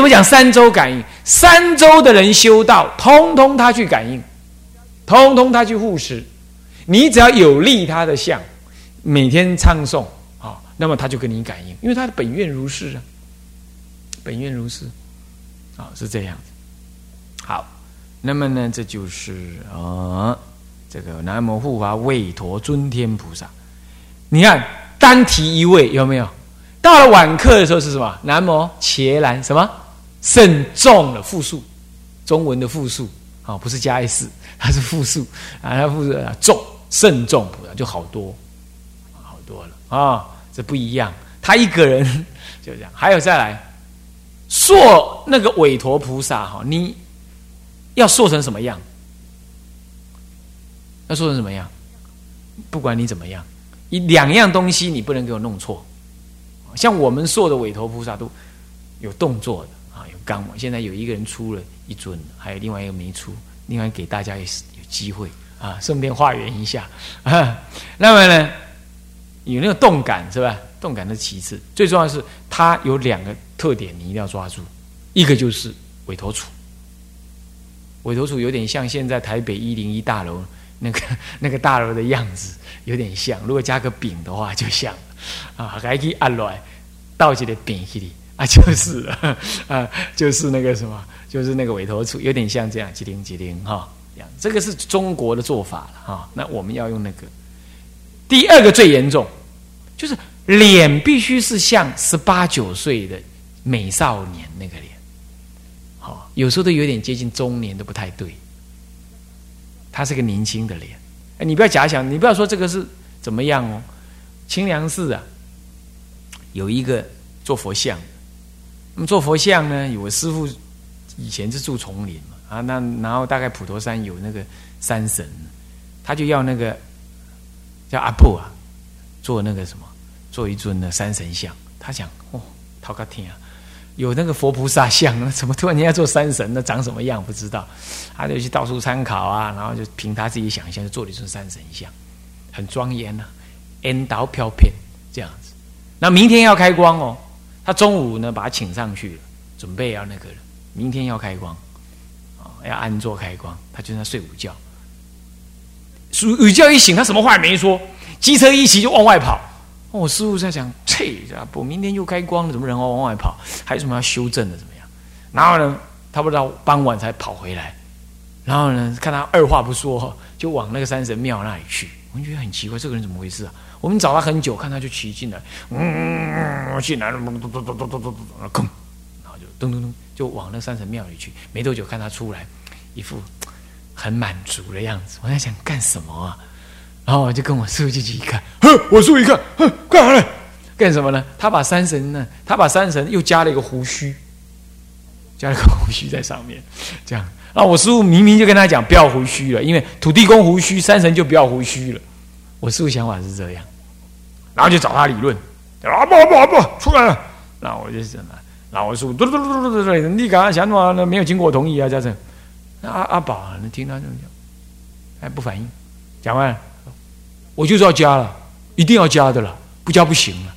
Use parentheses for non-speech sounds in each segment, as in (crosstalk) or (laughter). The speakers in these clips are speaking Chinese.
什么讲三周感应？三周的人修道，通通他去感应，通通他去护持。你只要有利他的相，每天唱诵啊，那么他就跟你感应，因为他的本愿如是啊，本愿如是啊，是这样子。好，那么呢，这就是啊，这个南无护法韦陀尊天菩萨。你看单提一位有没有？到了晚课的时候是什么？南无伽蓝什么慎重的复数，中文的复数啊，不是加 s，它是复数啊，它复数啊重。慎重菩萨就好多，好多了啊！这不一样，他一个人 (laughs) 就这样。还有再来，塑那个韦陀菩萨哈，你要塑成什么样？要塑成什么样？不管你怎么样，一两样东西你不能给我弄错。像我们塑的韦陀菩萨都有动作的刚。现在有一个人出了一尊，还有另外一个没出，另外给大家也是有机会。啊，顺便化缘一下啊。那么呢，有那个动感是吧？动感的其次，最重要是它有两个特点，你一定要抓住。一个就是委托处，委托处有点像现在台北一零一大楼那个 (laughs) 那个大楼的样子，有点像。如果加个饼的话，就像啊，还可以按来倒起来饼起里啊，就是啊，就是那个什么，就是那个委托处，有点像这样，几零几零哈。这个是中国的做法了哈，那我们要用那个。第二个最严重，就是脸必须是像十八九岁的美少年那个脸，好，有时候都有点接近中年都不太对。他是个年轻的脸，哎，你不要假想，你不要说这个是怎么样哦。清凉寺啊，有一个做佛像，那么做佛像呢，有个师傅以前是住丛林。啊，那然后大概普陀山有那个山神，他就要那个叫阿布啊，做那个什么，做一尊的山神像。他想，哦，陶个天啊，有那个佛菩萨像，(laughs) 怎么突然间要做山神？那长什么样不知道？他就去到处参考啊，然后就凭他自己想象，就做了一尊山神像，很庄严呐，烟刀飘片这样子。那明天要开光哦，他中午呢把他请上去了，准备要那个了，明天要开光。啊要安坐开光，他就在睡午觉。睡午觉一醒，他什么话也没说，机车一骑就往外跑。我师傅在想：切，不，明天又开光了，怎么人要往外跑？还有什么要修正的？怎么样？然后呢，他不知道傍晚才跑回来。然后呢，看他二话不说，就往那个山神庙那里去。我们觉得很奇怪，这个人怎么回事啊？我们找他很久，看他就骑进来，嗯，进来了，咚咚咚咚咚咚咚，咚，然后就咚咚咚。就往那山神庙里去，没多久看他出来，一副很满足的样子。我在想干什么啊？然后我就跟我师傅进去一看，哼，我师傅一看，哼，干啥呢？干什么呢？他把山神呢？他把山神又加了一个胡须，加了个胡须在上面，这样。那我师傅明明就跟他讲不要胡须了，因为土地公胡须，山神就不要胡须了。我师傅想法是这样，然后就找他理论，啊不不不，出来了。那我就什么？然后我说：“嘟嘟嘟嘟嘟嘟，你刚刚想什么？那没有经过我同意啊，这样子。”那阿阿宝，你听他这么讲，还不反应。讲完，我就是要加了，一定要加的了，不加不行了。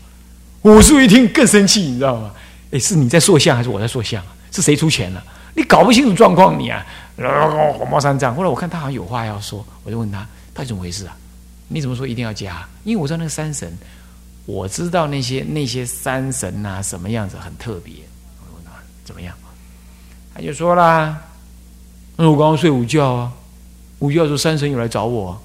我叔一听更生气，你知道吗？哎，是你在塑像还是我在塑像啊？是谁出钱了？你搞不清楚状况，你啊，然后火冒三丈。后来我看他好像有话要说，我就问他，到底怎么回事啊？你怎么说一定要加？因为我知道那个山神。我知道那些那些山神呐，什么样子很特别。我问他怎么样，他就说啦：“那我刚刚睡午觉啊，午觉的时候山神有来找我，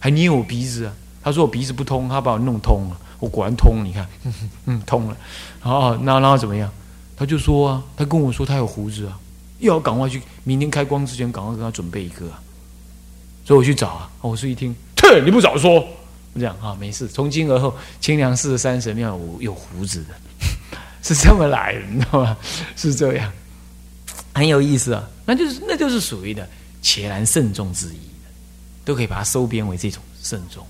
还捏我鼻子啊。他说我鼻子不通，他把我弄通了。我果然通，你看，(laughs) 嗯，通了。然后那然后怎么样？他就说啊，他跟我说他有胡子啊，又要赶快去，明天开光之前赶快跟他准备一个。所以我去找啊。我是一听，哼，你不早说。”这样啊，没事。从今而后，清凉寺的山神庙有有胡子的，(laughs) 是这么来的，你知道吗？是这样，很有意思啊。那就是那就是属于的且然慎重之意都可以把它收编为这种慎重，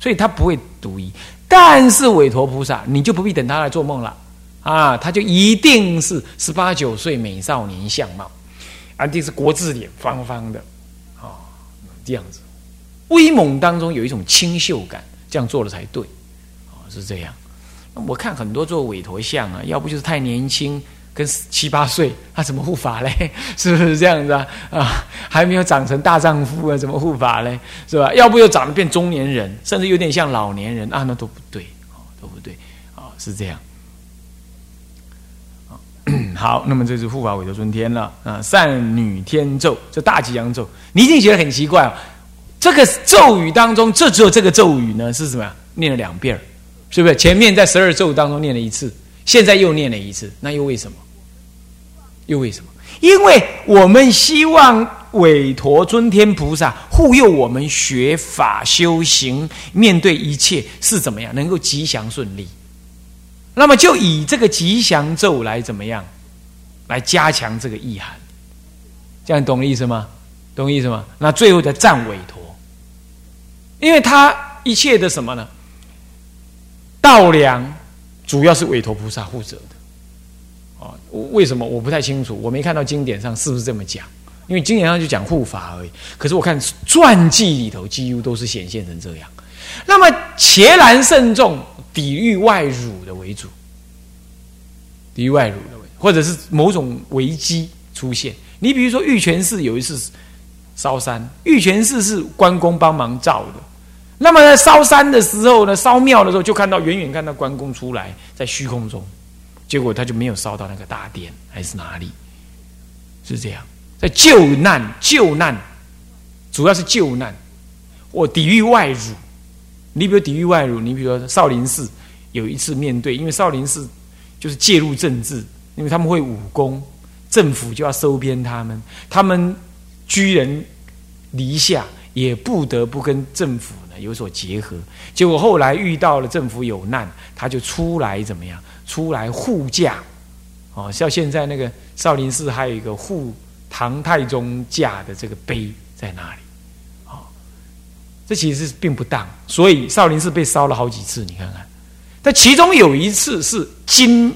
所以他不会独一。但是韦陀菩萨，你就不必等他来做梦了啊，他就一定是十八九岁美少年相貌，一定是国字脸，方方的啊，这样子。威猛当中有一种清秀感，这样做了才对，哦，是这样。那我看很多做韦陀像啊，要不就是太年轻，跟七八岁，他怎么护法嘞？(laughs) 是不是这样子啊？啊，还没有长成大丈夫啊，怎么护法嘞？是吧？要不又长得变中年人，甚至有点像老年人啊，那都不对，哦，都不对，啊，是这样。(coughs) 好，那么这是护法韦陀尊天了啊，善女天咒，这大吉祥咒，你一定觉得很奇怪哦。这个咒语当中，这只有这个咒语呢，是什么呀？念了两遍儿是不是？前面在十二咒当中念了一次，现在又念了一次，那又为什么？又为什么？因为我们希望韦陀尊天菩萨护佑我们学法修行，面对一切是怎么样能够吉祥顺利。那么就以这个吉祥咒来怎么样，来加强这个意涵。这样懂意思吗？懂意思吗？那最后的赞韦陀，因为他一切的什么呢？道良主要是韦陀菩萨负责的。啊，为什么我不太清楚？我没看到经典上是不是这么讲？因为经典上就讲护法而已。可是我看传记里头几乎都是显现成这样。那么伽蓝慎重，抵御外辱的为主，抵御外辱的为，或者是某种危机出现。你比如说玉泉寺有一次烧山，玉泉寺是关公帮忙造的。那么在烧山的时候呢，烧庙的时候就看到远远看到关公出来在虚空中。结果他就没有烧到那个大殿，还是哪里？是这样，在救难救难，主要是救难，或抵御外辱。你比如抵御外辱，你比如少林寺有一次面对，因为少林寺就是介入政治，因为他们会武功，政府就要收编他们，他们居人篱下，也不得不跟政府有所结合。结果后来遇到了政府有难，他就出来怎么样？出来护驾，哦，像现在那个少林寺还有一个护唐太宗驾的这个碑在那里，哦，这其实并不当，所以少林寺被烧了好几次，你看看，但其中有一次是金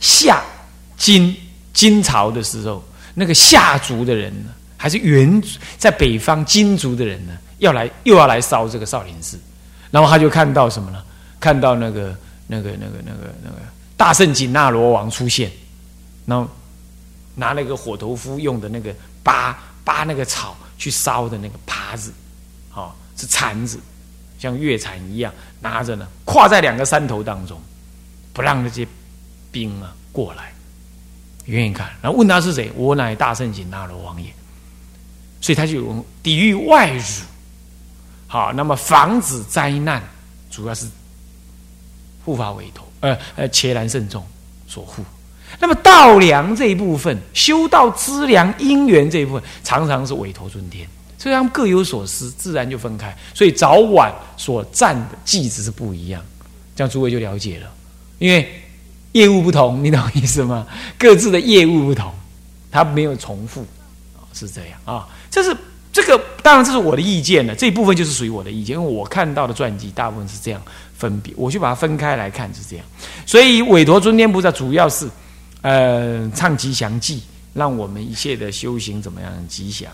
夏金金朝的时候，那个夏族的人呢，还是原在北方金族的人呢，要来又要来烧这个少林寺，然后他就看到什么呢？看到那个。那个、那个、那个、那个大圣紧那罗王出现，然后拿那个火头夫用的那个扒扒那个草去烧的那个耙子，哦，是铲子，像月铲一样拿着呢，跨在两个山头当中，不让那些兵啊过来。愿意看，然后问他是谁，我乃大圣紧那罗王也。所以他就抵御外辱，好，那么防止灾难，主要是。护法委托，呃呃，伽蓝慎重所护。那么道良这一部分，修道资粮因缘这一部分，常常是委托尊天，所以他们各有所思，自然就分开。所以早晚所占的计子是不一样，这样诸位就了解了。因为业务不同，你懂意思吗？(laughs) 各自的业务不同，它没有重复，是这样啊。这是这个，当然这是我的意见了。这一部分就是属于我的意见，因为我看到的传记大部分是这样。分别，我就把它分开来看，是这样。所以韦陀尊天菩萨主要是，呃，唱吉祥记，让我们一切的修行怎么样吉祥。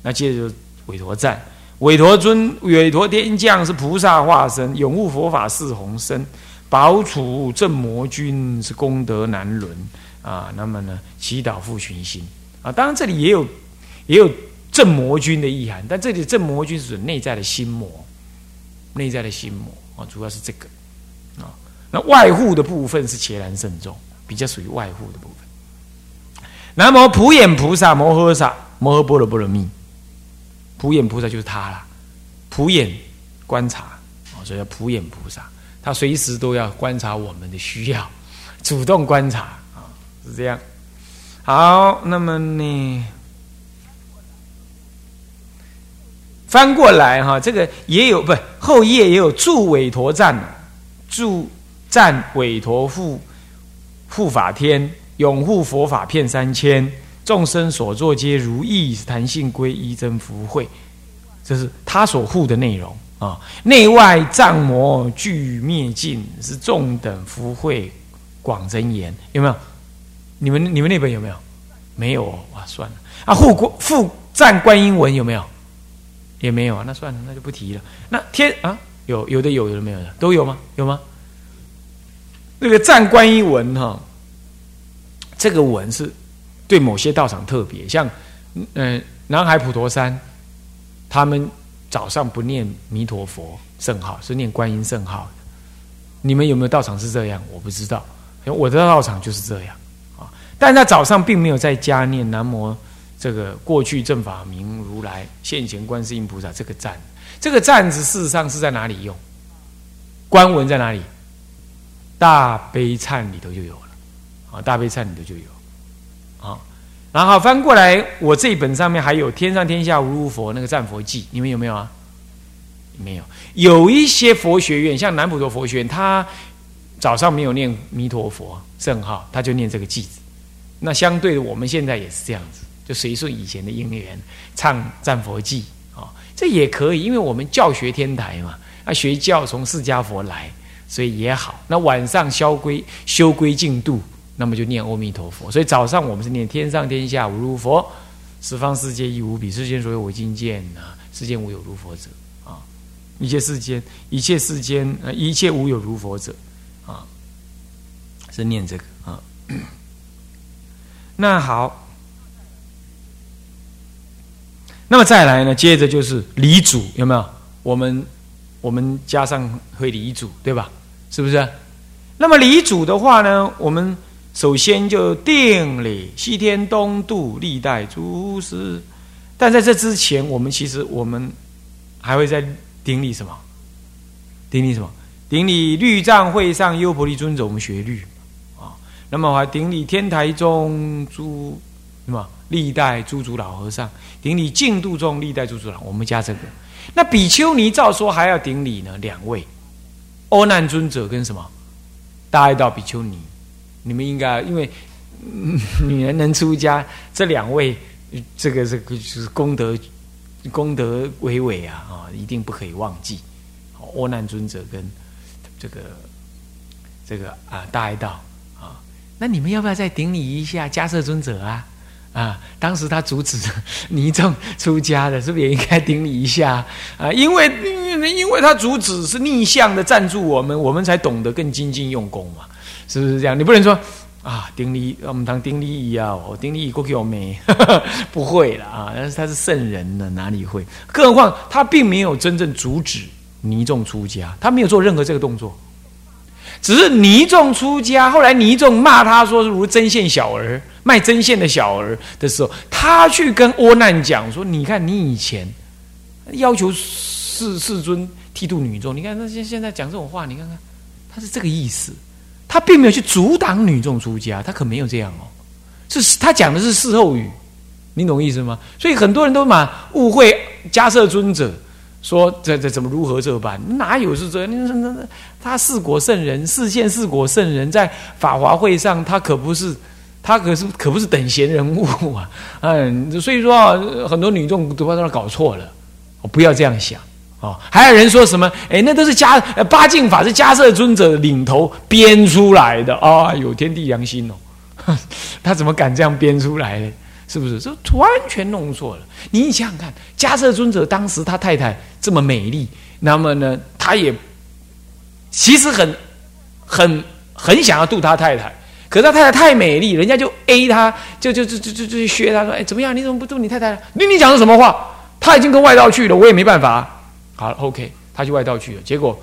那接着就韦陀赞，韦陀尊，韦陀天将是菩萨化身，永护佛法是宏身，保处正魔君是功德难伦啊。那么呢，祈祷复群心啊。当然这里也有也有正魔君的意涵，但这里正魔君是指内在的心魔，内在的心魔。啊，主要是这个啊，那外护的部分是伽蓝慎重，比较属于外护的部分。南无普眼菩萨摩诃萨摩诃般若波罗蜜，普眼菩萨就是他了，普眼观察啊，所以叫普眼菩萨，他随时都要观察我们的需要，主动观察啊，是这样。好，那么呢？翻过来哈，这个也有不后页也有助韦陀赞，助赞韦陀护护法天，永护佛法遍三千，众生所作皆如意，弹性归一真福慧，这是他所护的内容啊。内外障魔俱灭尽，是众等福慧广真言，有没有？你们你们那本有没有？没有哦，哇，算了啊。护国复赞观音文有没有？也没有啊，那算了，那就不提了。那天啊，有有的有，有的没有的，都有吗？有吗？那个赞观音文哈，这个文是对某些道场特别，像嗯南海普陀山，他们早上不念弥陀佛圣号，是念观音圣号。你们有没有道场是这样？我不知道，我的道场就是这样啊。但他早上并没有在家念南无这个过去正法明如来现前观世音菩萨这个赞，这个赞字事实上是在哪里用？官文在哪里？大悲忏里头就有了啊，大悲忏里头就有啊。然后翻过来，我这一本上面还有“天上天下无如佛”那个赞佛记，你们有没有啊？没有。有一些佛学院，像南普陀佛学院，他早上没有念弥陀佛圣号，他就念这个记子。那相对的，我们现在也是这样子，就随顺以前的因缘，唱战佛记啊，这也可以，因为我们教学天台嘛，啊，学教从释迦佛来。所以也好，那晚上消归修归净度，那么就念阿弥陀佛。所以早上我们是念天上天下无如佛，十方世界亦无比，世间所有我今见啊，世间无有如佛者啊，一切世间一切世间呃一切无有如佛者啊，是念这个啊。(coughs) 那好，那么再来呢，接着就是离主有没有？我们。我们加上会离主，对吧？是不是？那么离主的话呢，我们首先就定礼西天东渡历代诸师。但在这之前，我们其实我们还会在顶礼什么？顶礼什么？顶礼律藏会上优婆利尊者，我们学律啊。那么还顶礼天台中诸什么？历代诸祖老和尚，顶礼净度中历代诸祖老，我们加这个。那比丘尼照说还要顶礼呢，两位，阿难尊者跟什么？大爱道比丘尼，你们应该因为 (laughs) 女人能出家，这两位这个这个就是功德功德伟伟啊啊，一定不可以忘记。阿难尊者跟这个这个啊大爱道啊，那你们要不要再顶礼一下迦摄尊者啊？啊，当时他阻止 (laughs) 尼众出家的，是不是也应该顶礼一下啊？因为因为他阻止是逆向的赞助我们，我们才懂得更精进用功嘛，是不是这样？你不能说啊，顶礼我们当顶礼一样，我顶礼过去我没 (laughs) 不会了啊，但是他是圣人呢，哪里会？更何况他并没有真正阻止尼众出家，他没有做任何这个动作。只是尼众出家，后来尼众骂他说是如针线小儿卖针线的小儿的时候，他去跟窝难讲说：“你看你以前要求世世尊剃度女众，你看那现现在讲这种话，你看看他是这个意思，他并没有去阻挡女众出家，他可没有这样哦，是他讲的是事后语，你懂意思吗？所以很多人都嘛误会迦摄尊者。”说这这怎么如何这般？哪有是这？那那他四国圣人，四县四国圣人，在法华会上，他可不是，他可是可不是等闲人物啊！嗯，所以说啊，很多女众都把他搞错了。不要这样想啊！还有人说什么？哎，那都是加八敬法是迦摄尊者领头编出来的啊！有天地良心哦，(laughs) 他怎么敢这样编出来呢？是不是？这完全弄错了。你想想看，迦摄尊者当时他太太这么美丽，那么呢，他也其实很、很、很想要度他太太。可是他太太太美丽，人家就 A 他，就就就就就就削他说：“哎，怎么样？你怎么不度你太太？你你讲的什么话？他已经跟外道去了，我也没办法。好了，OK，他去外道去了，结果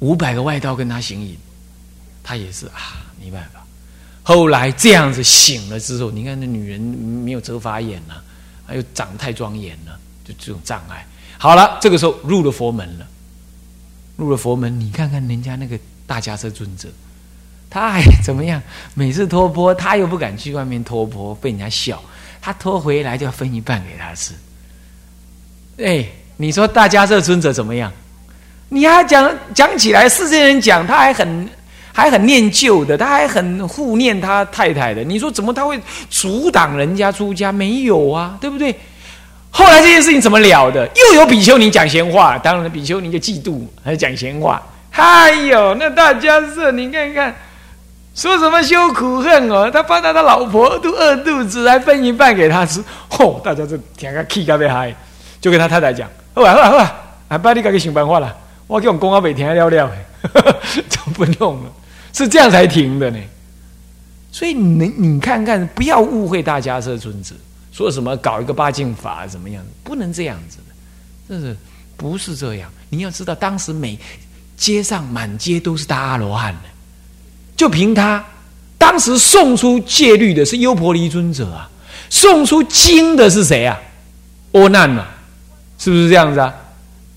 五百个外道跟他行淫，他也是啊，没办法。”后来这样子醒了之后，你看那女人没有遮法眼了，还有长得太庄严了，就这种障碍。好了，这个时候入了佛门了，入了佛门，你看看人家那个大家车尊者，他还怎么样？每次托钵，他又不敢去外面托钵，被人家笑。他托回来就要分一半给他吃。哎，你说大家这尊者怎么样？你还讲讲起来，世间人讲他还很。还很念旧的，他还很护念他太太的。你说怎么他会阻挡人家出家？没有啊，对不对？后来这件事情怎么了的？又有比丘尼讲闲话，当然比丘尼就嫉妒，还讲闲话。哎呦，那大家是你看看，说什么羞苦恨哦？他怕他的老婆都饿肚子，还分一半给他吃。嚯，大家就听个气咖啡嗨，就跟他太太讲：好啊好啊好啊，阿爸你赶紧想办法了，我叫我公阿伯听了了，就不用了。是这样才停的呢，所以你你看看，不要误会大家这尊者说什么搞一个八敬法怎么样？不能这样子的，这是不是这样？你要知道，当时每街上满街都是大阿罗汉的，就凭他当时送出戒律的是优婆离尊者啊，送出经的是谁啊？阿难啊，是不是这样子。啊？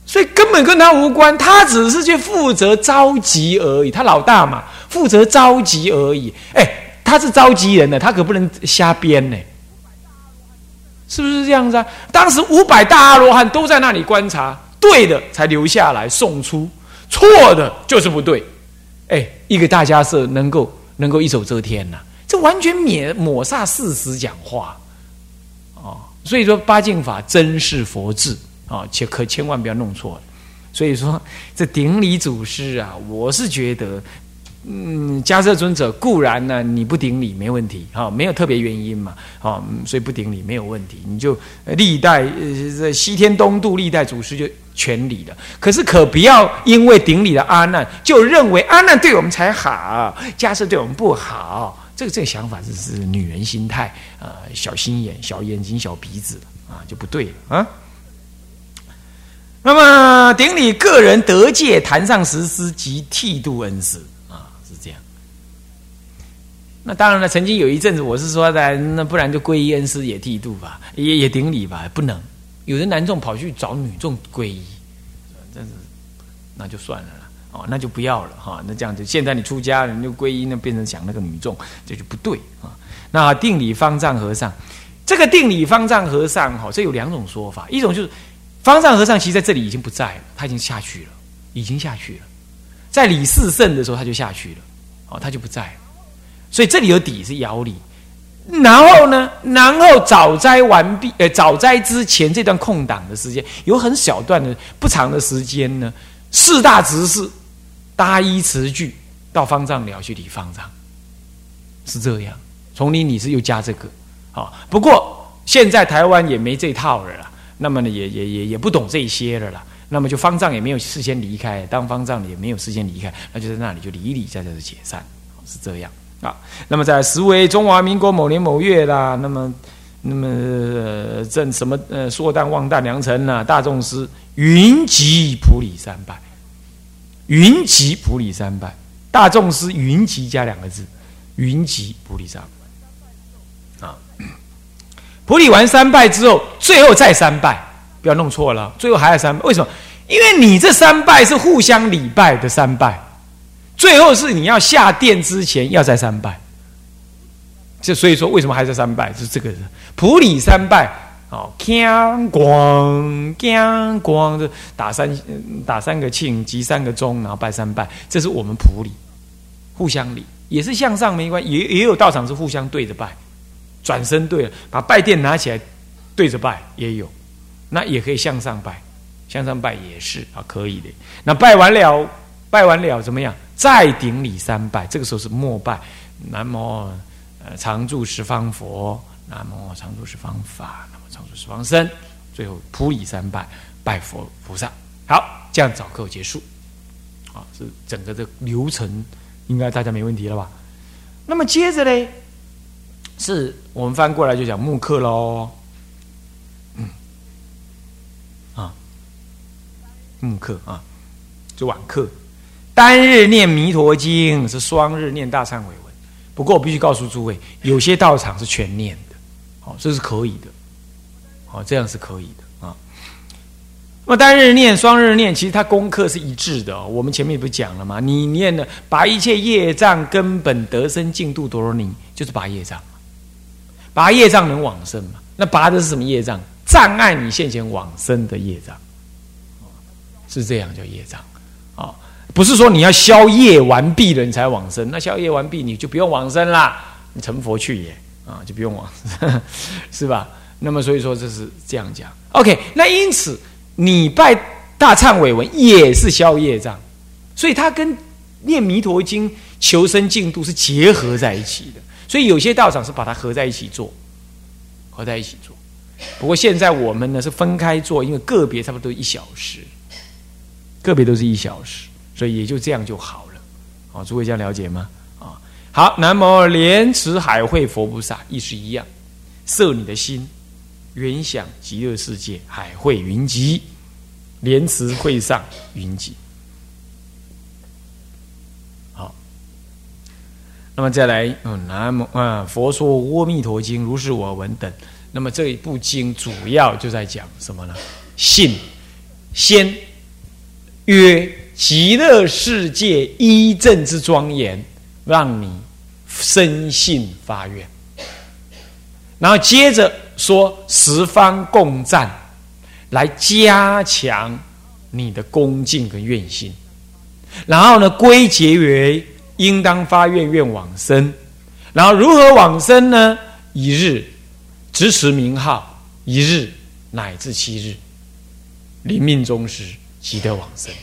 所以根本跟他无关，他只是去负责召集而已。他老大嘛，负责召集而已。哎，他是召集人呢，他可不能瞎编呢。是不是这样子啊？当时五百大阿罗汉都在那里观察，对的才留下来送出，错的就是不对。哎，一个大家是能够能够一手遮天呐，这完全免抹煞事实讲话。哦，所以说八敬法真是佛智啊，且可千万不要弄错了。所以说这顶礼祖师啊，我是觉得。嗯，迦摄尊者固然呢，你不顶礼没问题，哈，没有特别原因嘛，啊，所以不顶礼没有问题，你就历代呃西天东渡历代祖师就全礼了。可是可不要因为顶礼了阿难，就认为阿难对我们才好，迦摄对我们不好，这个这个想法是是女人心态啊，小心眼、小眼睛、小鼻子啊，就不对了啊。那么顶礼个人得戒坛上实施及剃度恩师。那当然了，曾经有一阵子，我是说的，那不然就皈依恩师也剃度吧，也也顶礼吧，不能。有的男众跑去找女众皈依，真是那就算了啦，哦，那就不要了哈。那这样子，现在你出家人，就皈依，那变成讲那个女众，这就不对啊。那定理方丈和尚，这个定理方丈和尚哈，这有两种说法，一种就是方丈和尚其实在这里已经不在了，他已经下去了，已经下去了，在李四圣的时候他就下去了，哦，他就不在了。所以这里有底是爻里，然后呢，然后早斋完毕，呃，早斋之前这段空档的时间，有很小段的不长的时间呢，四大执事搭衣词句到方丈寮去理方丈，是这样。丛林你是又加这个，好，不过现在台湾也没这套了啦，那么呢，也也也也不懂这些了啦，那么就方丈也没有事先离开，当方丈也没有事先离开，那就在那里就理理，在这里解散，是这样。啊，那么在时为中华民国某年某月啦，那么那么正什么呃硕旦旺旦良辰呐，大众师云集普里三拜，云集普里三拜，大众师云集加两个字，云集普里三啊，普里完三拜之后，最后再三拜，不要弄错了，最后还要三拜，为什么？因为你这三拜是互相礼拜的三拜。最后是你要下殿之前要再三拜，这所以说为什么还在三拜？是这个普礼三拜哦，锵光锵光的打三打三个磬，击三个钟，然后拜三拜，这是我们普礼，互相礼也是向上没关系，也也有道场是互相对着拜，转身对了，把拜殿拿起来对着拜也有，那也可以向上拜，向上拜也是啊，可以的。那拜完了，拜完了怎么样？再顶礼三拜，这个时候是末拜，南无呃常住十方佛，南无常住十方法，南无常住十方僧，最后普礼三拜，拜佛菩萨。好，这样早课结束，啊，是整个的流程，应该大家没问题了吧？那么接着呢，是我们翻过来就讲木课喽，嗯，啊，木课啊，就晚课。单日念弥陀经是双日念大忏悔文，不过我必须告诉诸位，有些道场是全念的，好，这是可以的，好，这样是可以的啊。那么单日念、双日念，其实它功课是一致的。我们前面不讲了吗？你念的把一切业障根本得生净度多罗尼，就是拔业障，拔业障能往生嘛？那拔的是什么业障？障碍你现前往生的业障，是这样叫业障啊。不是说你要消业完毕了你才往生，那消业完毕你就不用往生啦，你成佛去也啊，就不用往生，是吧？(laughs) 那么所以说这是这样讲。OK，那因此你拜大忏悔文也是消业障，所以它跟念弥陀经求生净度是结合在一起的。所以有些道场是把它合在一起做，合在一起做。不过现在我们呢是分开做，因为个别差不多一小时，个别都是一小时。所以也就这样就好了，啊，诸位这样了解吗？啊，好，南无莲池海会佛菩萨，意思一样，摄你的心，原想极乐世界，海会云集，莲池会上云集。好，那么再来，嗯，南无啊，佛说《阿弥陀经》，如是我闻等。那么这一部经主要就在讲什么呢？信，先曰极乐世界一正之庄严，让你深信发愿。然后接着说十方共赞，来加强你的恭敬跟愿心。然后呢，归结为应当发愿愿往生。然后如何往生呢？一日。持持名号一日乃至七日，临命终时即得往生。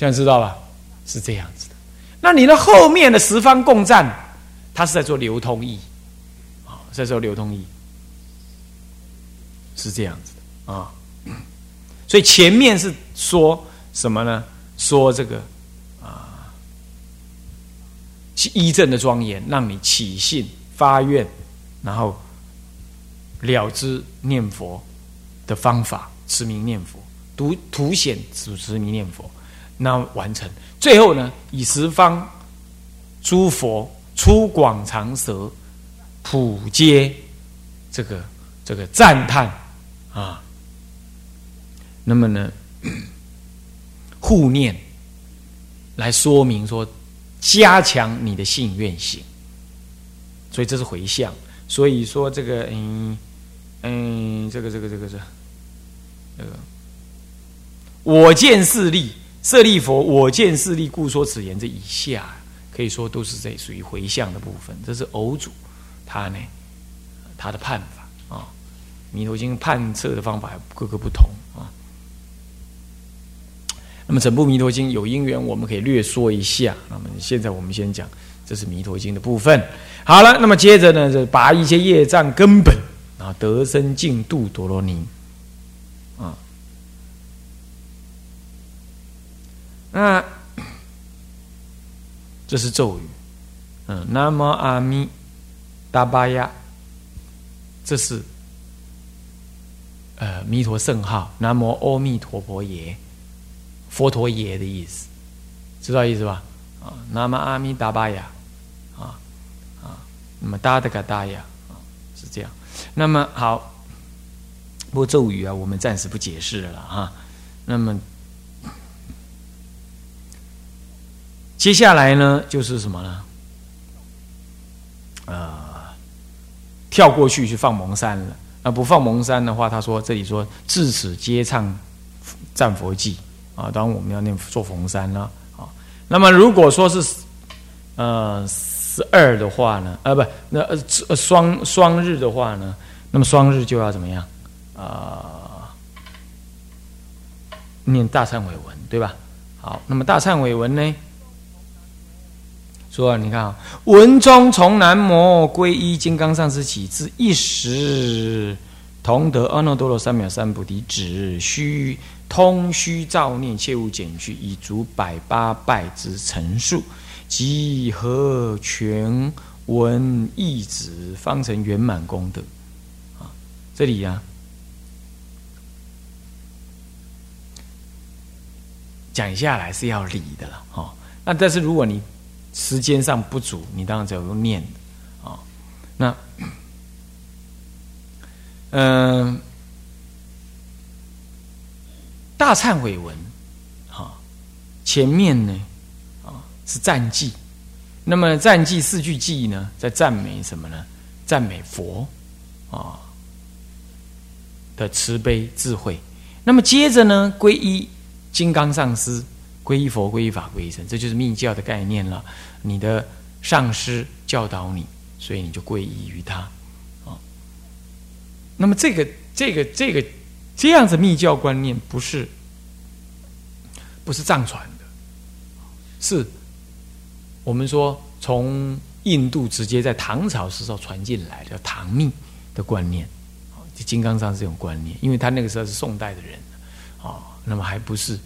现在知道吧？是这样子的。那你的后面的十方共赞，他是在做流通义啊，在做流通义，是这样子的啊。所以前面是说什么呢？说这个啊，一正的庄严，让你起信。发愿，然后了知念佛的方法，持名念佛，独凸显主持名念佛，那完成。最后呢，以十方诸佛出广长舌，普皆这个这个赞叹啊。那么呢，(coughs) 护念来说明说，加强你的信愿行。所以这是回向，所以说这个嗯嗯，这个这个这个是这个我见势力舍利佛，我见势力故说此言。这以下可以说都是这属于回向的部分。这是偶主他呢他的判法啊，弥陀经判测的方法各个不同啊。那么整部弥陀经有因缘，我们可以略说一下。那么现在我们先讲。这是弥陀经的部分。好了，那么接着呢，就拔一些业障根本，然后得生净度陀罗尼。那这是咒语。嗯，南无阿弥达巴呀，这是呃弥陀圣号。南无阿弥陀佛耶，佛陀耶的意思，知道意思吧？啊，南无阿弥达巴呀。那么达的嘎达呀，是这样。那么好，不过咒语啊，我们暂时不解释了哈。那么接下来呢，就是什么呢？呃，跳过去去放蒙山了。那不放蒙山的话，他说这里说至此皆唱赞佛记啊。当然我们要念做逢山了啊。那么如果说是呃。十二的话呢？啊，不，那呃双双日的话呢？那么双日就要怎么样？啊，念大忏悔文，对吧？好，那么大忏悔文呢？说，你看啊，文中从南无皈依金刚上师起，至一时同得阿耨多罗三藐三菩提，只需通虚照念，切勿减去，以足百八拜之陈数。集合全文义旨，方成圆满功德。啊，这里呀，讲下来是要理的了，哈。那但是如果你时间上不足，你当然只有用念，啊。那，嗯，大忏悔文，啊，前面呢啊？是赞记，那么赞记四句记呢，在赞美什么呢？赞美佛啊的慈悲智慧。那么接着呢，皈依金刚上师，皈依佛，皈依法，皈依僧，这就是密教的概念了。你的上师教导你，所以你就皈依于他啊。那么这个这个这个这样子密教观念，不是不是藏传的，是。我们说，从印度直接在唐朝时候传进来的唐密的观念，就金刚上这种观念，因为他那个时候是宋代的人，啊，那么还不是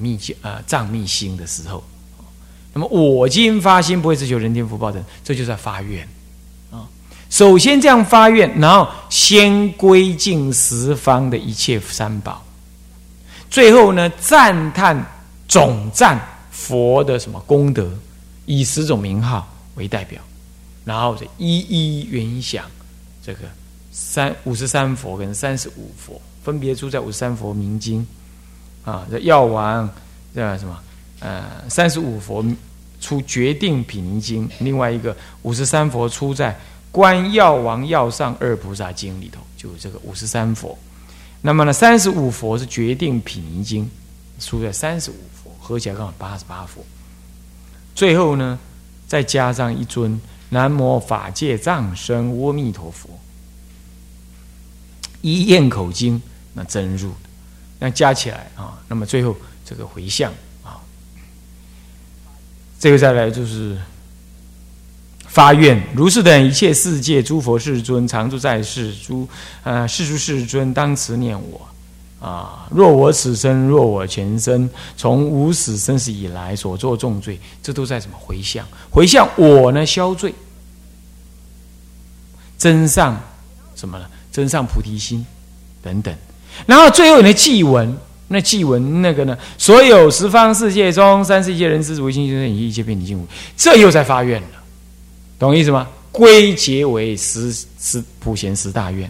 密教啊藏密心的时候，那么我今发心不会只求人天福报等，这就在发愿。啊。首先这样发愿，然后先归敬十方的一切三宝，最后呢赞叹总赞佛的什么功德，以十种名号为代表，然后是一一原想这个三五十三佛跟三十五佛，分别出在五十三佛明经。啊，这药王这什么？呃，三十五佛出决定品经，另外一个五十三佛出在观药王药上二菩萨经里头，就这个五十三佛。那么呢，三十五佛是决定品经，出在三十五佛，合起来刚好八十八佛。最后呢，再加上一尊南无法界藏身阿弥陀佛，一咽口经那真入的，那加起来啊，那么最后这个回向啊。这个再来就是发愿，如是等一切世界诸佛世尊常住在世，诸呃世诸世尊当慈念我啊！若我此生，若我前生，从无始生死以来所作重罪，这都在什么回向？回向我呢消罪，增上什么呢？增上菩提心等等，然后最后呢祭文。那祭文那个呢？所有十方世界中，三世一切人之唯心心以一切遍体净无，这又在发愿了，懂意思吗？归结为十十普贤十大愿，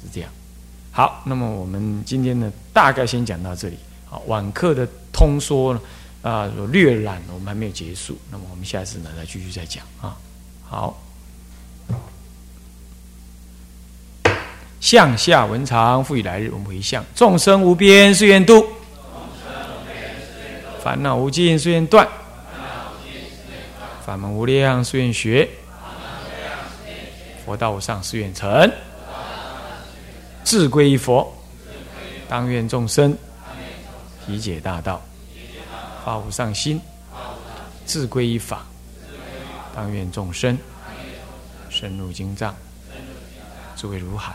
是这样。好，那么我们今天呢，大概先讲到这里。好，晚课的通说呢，啊，略览我们还没有结束。那么我们下次呢，再继续再讲啊。好。向下文长，复以来日，我们回向。众生无边誓愿度，烦恼无尽誓愿断，法门无量誓愿学，佛道无上誓愿成，志归一佛，当愿众生体解大道，发无上心，志归一法，当愿众生深入经藏，智慧如海。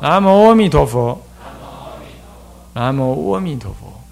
南无阿弥陀佛，南无阿弥陀佛。